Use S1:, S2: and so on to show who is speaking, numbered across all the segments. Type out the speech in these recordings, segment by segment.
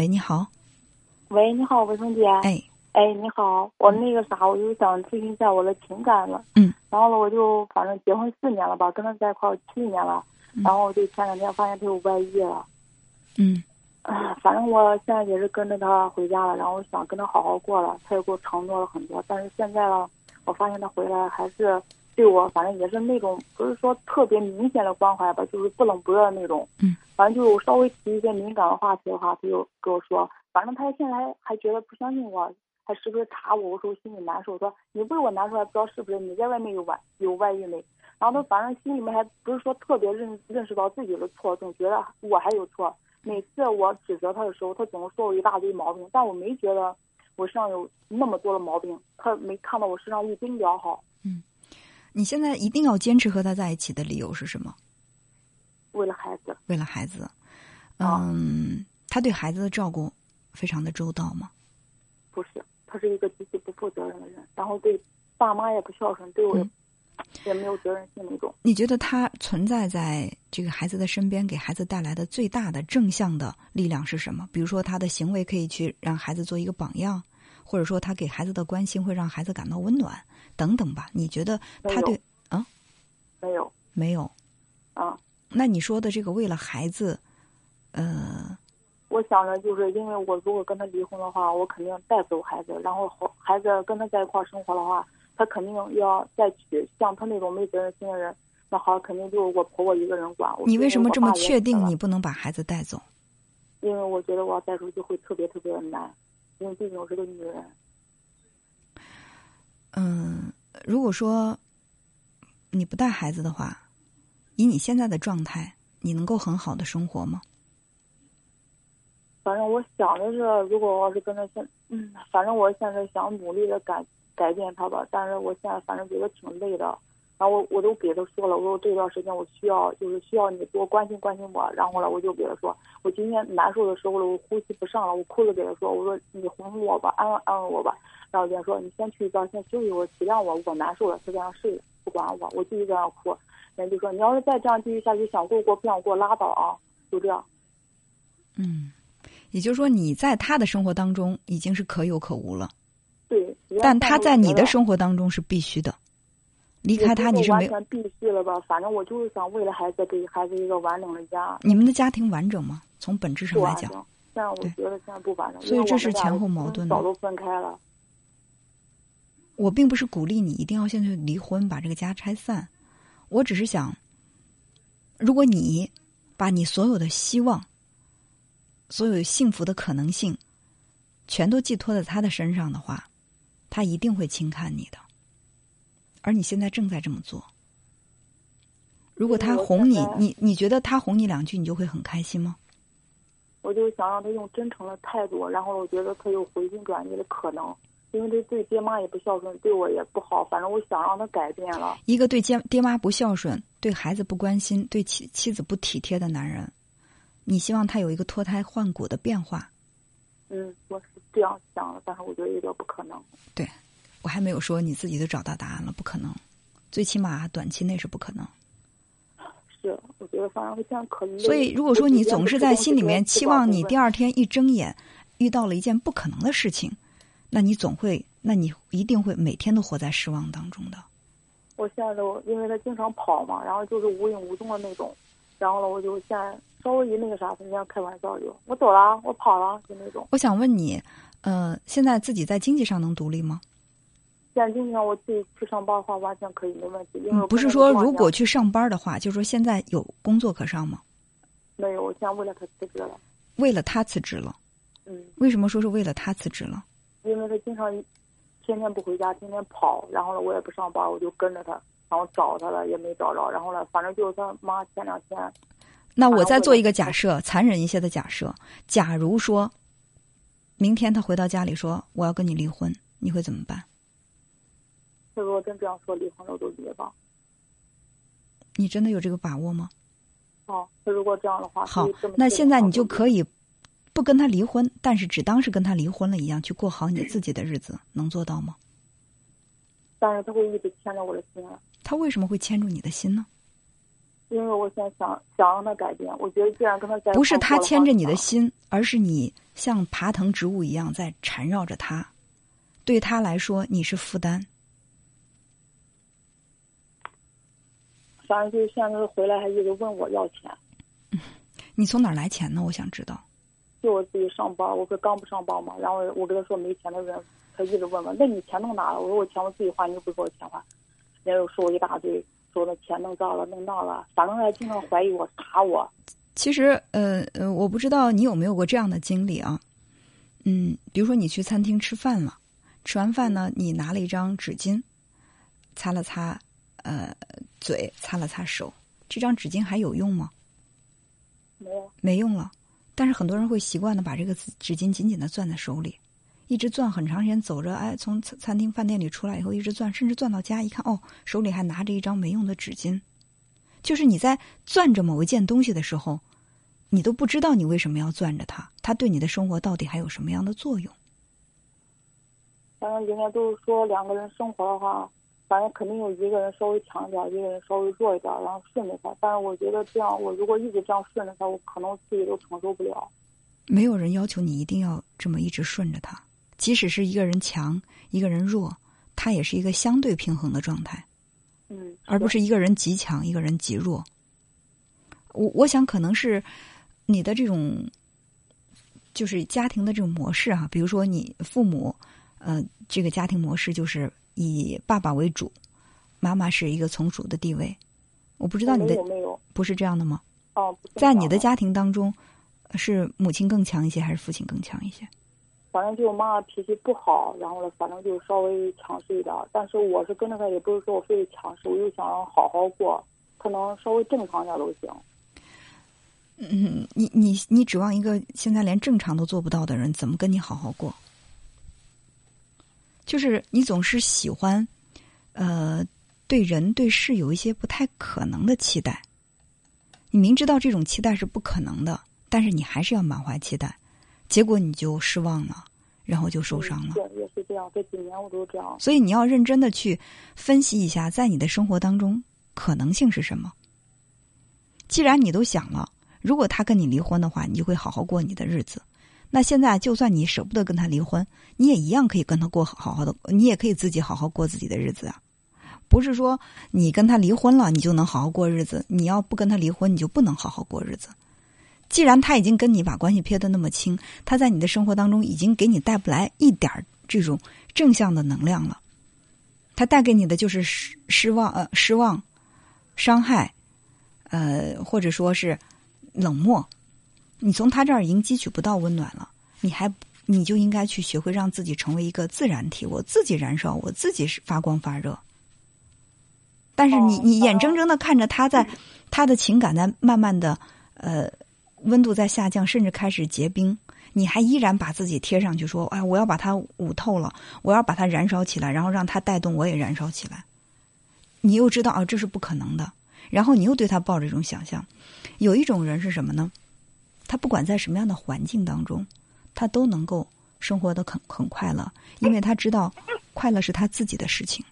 S1: 喂，你好。
S2: 喂，你好，卫生姐。
S1: 哎，
S2: 哎，你好，我那个啥，我就想咨询一下我的情感了。
S1: 嗯。
S2: 然后呢，我就反正结婚四年了吧，跟他在一块儿七年了。
S1: 嗯
S2: 然后我就前两天发现他有外遇了。
S1: 嗯
S2: 啊，反正我现在也是跟着他回家了，然后我想跟他好好过了，他也给我承诺了很多。但是现在呢，我发现他回来还是对我，反正也是那种不是说特别明显的关怀吧，就是不冷不热的那种。
S1: 嗯。
S2: 反正就稍微提一些敏感的话题的话，他就跟我说，反正他现在还还觉得不相信我，还时不时查我，我说我心里难受，说你为我难受，还不知道是不是你在外面有外有外遇没？然后他反正心里面还不是说特别认认识到自己的错，总觉得我还有错。每次我指责他的时候，他总是说我一大堆毛病，但我没觉得我身上有那么多的毛病，他没看到我身上一丁点儿好。
S1: 你现在一定要坚持和他在一起的理由是什么？
S2: 为了孩子，
S1: 为了孩子。
S2: 啊
S1: 嗯，他对孩子的照顾非常的周到吗？
S2: 不是，他是一个极其不负责任的人，然后对爸妈也不孝顺，对我也、
S1: 嗯
S2: 也没有责任心那种。
S1: 你觉得他存在在这个孩子的身边，给孩子带来的最大的正向的力量是什么？比如说，他的行为可以去让孩子做一个榜样，或者说他给孩子的关心会让孩子感到温暖，等等吧？你觉得他对啊
S2: 没有
S1: 没有？
S2: 啊，
S1: 那你说的这个为了孩子，呃，
S2: 我想着就是因为我如果跟他离婚的话，我肯定带走孩子，然后孩子跟他在一块儿生活的话，他肯定要再娶像他那种没责任心的人，那好肯定就是我婆婆一个人管。
S1: 你为什么这么确定你不能把孩子带走？
S2: 因为我觉得我要带出去会特别特别的难，因为毕竟我是个女人。
S1: 嗯，如果说你不带孩子的话，以你现在的状态，你能够很好的生活吗？
S2: 反正我想的是，如果我要是跟他现，嗯，反正我现在想努力的改改变他吧，但是我现在反正觉得挺累的。然后我我都给他说了，我说这段时间我需要就是需要你多关心关心我。然后呢，我就给他说，我今天难受的时候了，我呼吸不上了，我哭着给他说，我说你哄哄我吧，安慰安慰我吧。然后人家说你先去一觉，先休息会儿，体谅我，我难受了，就这样睡，不管我，我继续这样哭。人家就说你要是再这样继续下去，想过过不想过拉倒啊，就这样。
S1: 嗯，也就是说你在他的生活当中已经是可有可无了，
S2: 对，
S1: 但他在你的
S2: 生
S1: 生活当中是必须的。离开他你是没有，
S2: 完全必须了吧？反正我就是想为了孩子给孩子一个完整的家，
S1: 你们的家庭完整吗？从本质上来讲。
S2: 现在我觉得现在不完整，
S1: 所以这是前后矛盾的
S2: 早都分开了。
S1: 我并不是鼓励你一定要现在离婚，把这个家拆散。我只是想，如果你把你所有的希望、所有幸福的可能性，全都寄托在他的身上的话，他一定会轻看你的。而你现在正在这么做。如果他哄你，你你觉得他哄你两句，你就会很开心吗？
S2: 我就想让他用真诚的态度，然后我觉得他有回心转意的可能，因为他对爹妈也不孝顺，对我也不好。反正我想让他改变了。
S1: 一个对爹爹妈不孝顺、对孩子不关心、对妻妻子不体贴的男人，你希望他有一个脱胎换骨的变化？
S2: 嗯，我是这样想的，但是我觉得有点不可能。
S1: 对，我还没有说你自己都找到答案了，不可能，最起码短期内是不可能。
S2: 是，我觉得反正我现在可累。
S1: 所以，如果说你总是在心里面期望你第
S2: 二，
S1: 天一睁眼遇到了一件不可能的事情，那你总会，那你一定会每天都活在失望当中的。
S2: 我现在都因为他经常跑嘛，然后就是无影无踪的那种，然后呢，我就现在稍微一那个啥，他人家开玩笑就我走了，我跑了，就那种。
S1: 我想问你，呃，现在自己在经济上能独立吗？
S2: 现在今天我自己去上班的话，完全可以没问题。因为
S1: 嗯，不是说如果去上班的话，就是说现在有工作可上吗？
S2: 没有，我现在为了他辞职了。
S1: 为了他辞职了，
S2: 嗯，
S1: 为什么说是为了他辞职了？
S2: 因为他经常天天不回家，天天跑，然后呢，我也不上班，我就跟着他，然后找他了也没找着，然后呢，反正就是他妈前两天，
S1: 那我再做一个假设，残忍一些的假设，假如说，明天他回到家里说我要跟你离婚，你会怎么办？
S2: 他说真这样说离婚了我就离吧。
S1: 你真的有这个把握吗？
S2: 哦，他如果这样的话，
S1: 好那现在你就可以不跟他离婚，但是只当是跟他离婚了一样，去过好你自己的日子，能做到吗？
S2: 但是他会一直牵着我的心啊。
S1: 他为什么会牵住你的心呢？
S2: 因为我现在想想让他改变，我觉得既然跟他在
S1: 不是他牵着你的，心，而是你像爬藤植物一样在缠绕着他。对他来说，你是负担。
S2: 反正就是现在回来还一直问我要钱，
S1: 你从哪儿来钱呢？我想知道。
S2: 就我自己上班，我不是刚不上班嘛，然后我跟他说没钱的人，他一直问我，那你钱弄哪了？我说我钱我自己花，你又不给我钱花，人家又说我一大堆，说那钱弄这了弄那了，反正还经常怀疑我查我。
S1: 其实，呃呃，我不知道你有没有过这样的经历啊？嗯，比如说你去餐厅吃饭了，吃完饭呢，你拿了一张纸巾，擦了擦，呃，嘴，擦了擦手，这张纸巾还有用吗？
S2: 没有，
S1: 没用了。但是很多人会习惯的把这个纸纸巾紧紧的攥在手里，一直攥很长时间，走着哎，从餐餐厅饭店里出来以后一直攥，甚至攥到家一看哦，手里还拿着一张没用的纸巾。就是你在攥着某一件东西的时候，你都不知道你为什么要攥着它，它对你的生活到底还有什么样的作用？
S2: 反正人家都是说两个人生活的话，反正肯定有一个人稍微强一点，一个人稍微弱一点，然后顺着他。但是我觉得这样，我如果一直这样顺着他，我可能自己都承受不了。
S1: 没有人要求你一定要这么一直顺着他，即使是一个人强，一个人弱，他也是一个相对平衡的状态，
S2: 嗯，
S1: 而不是一个人极强，一个人极弱。我我想可能是你的这种就是家庭的这种模式啊，比如说你父母呃这个家庭模式就是以爸爸为主，妈妈是一个从属的地位。我不知道你的
S2: 没有没有
S1: 不是这样的吗？
S2: 哦，
S1: 在你的家庭当中，是母亲更强一些，还是父亲更强一些？
S2: 反正就我妈妈脾气不好，然后呢，反正就稍微强势一点。但是我是跟着她，也不是说我非得强势，我就想让好好过，可能稍微正常点都行。
S1: 嗯，你你你指望一个现在连正常都做不到的人，怎么跟你好好过？就是你总是喜欢，呃，对人对事有一些不太可能的期待。你明知道这种期待是不可能的，但是你还是要满怀期待，结果你就失望了，然后就受伤了。
S2: 对，也是这样。这几年我都这样。
S1: 所以你要认真的去分析一下，在你的生活当中可能性是什么。既然你都想了，如果他跟你离婚的话，你就会好好过你的日子。那现在就算你舍不得跟他离婚，你也一样可以跟他过好好的，你也可以自己好好过自己的日子啊。不是说你跟他离婚了，你就能好好过日子；你要不跟他离婚，你就不能好好过日子。既然他已经跟你把关系撇得那么清，他在你的生活当中已经给你带不来一点这种正向的能量了，他带给你的就是失失望呃失望、伤害，呃或者说是冷漠。你从他这儿已经汲取不到温暖了，你还你就应该去学会让自己成为一个自然体，我自己燃烧，我自己是发光发热。但是你
S2: 哦
S1: 你眼睁睁的看着他在他的情感在慢慢的呃温度在下降，甚至开始结冰，你还依然把自己贴上去说，哎，我要把它捂透了，我要把它燃烧起来，然后让它带动我也燃烧起来。你又知道啊，这是不可能的，然后你又对他抱着一种想象。有一种人是什么呢？他不管在什么样的环境当中，他都能够生活的很很快乐，因为他知道快乐是他自己的事情。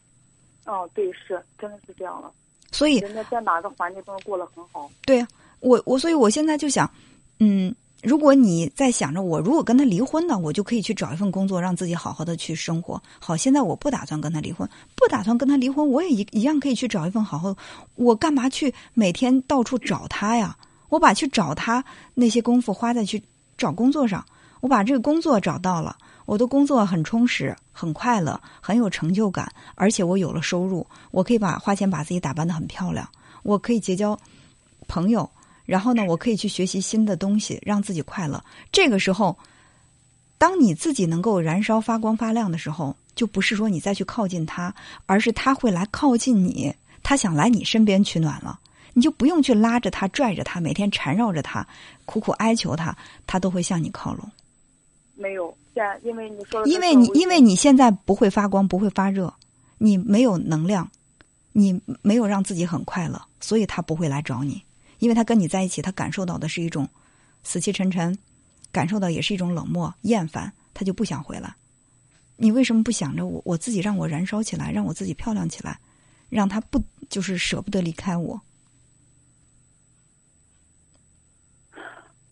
S2: 哦，对，是，真的是这样了。
S1: 所以，
S2: 人家在哪个环境都能过得很好。
S1: 对呀、我我所以我现在就想，嗯，如果你在想着我如果跟他离婚呢，我就可以去找一份工作，让自己好好的去生活。好，现在我不打算跟他离婚，不打算跟他离婚，我也一一样可以去找一份好好。我干嘛去每天到处找他呀？我把去找他那些功夫花在去找工作上，我把这个工作找到了，我的工作很充实、很快乐、很有成就感，而且我有了收入，我可以把花钱把自己打扮的很漂亮，我可以结交朋友，然后呢，我可以去学习新的东西，让自己快乐。这个时候，当你自己能够燃烧、发光发亮的时候，就不是说你再去靠近他，而是他会来靠近你，他想来你身边取暖了。你就不用去拉着他、拽着他，每天缠绕着他，苦苦哀求他，他都会向你靠拢。
S2: 没有，现在因为你说，
S1: 因为你因为你现在不会发光，不会发热，你没有能量，你没有让自己很快乐，所以他不会来找你。因为他跟你在一起，他感受到的是一种死气沉沉，感受到也是一种冷漠、厌烦，他就不想回来。你为什么不想着我我自己让我燃烧起来，让我自己漂亮起来，让他不就是舍不得离开我？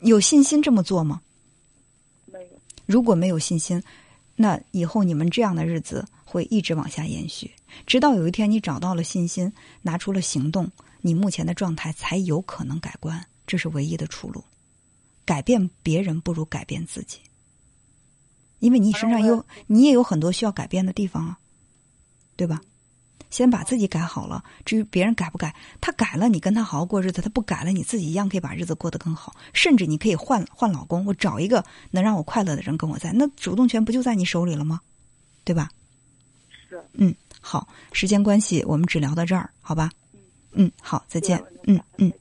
S1: 有信心这么做吗？
S2: 没有。
S1: 如果没有信心，那以后你们这样的日子会一直往下延续，直到有一天你找到了信心，拿出了行动，你目前的状态才有可能改观。这是唯一的出路。改变别人不如改变自己，因为你身上有你也有很多需要改变的地方啊，对吧？先把自己改好了，至于别人改不改，他改了，你跟他好好过日子；他不改了，你自己一样可以把日子过得更好。甚至你可以换换老公，我找一个能让我快乐的人跟我在，那主动权不就在你手里了吗？对吧？
S2: 是。
S1: 嗯，好，时间关系，我们只聊到这儿，好吧？嗯，好，再见。嗯嗯。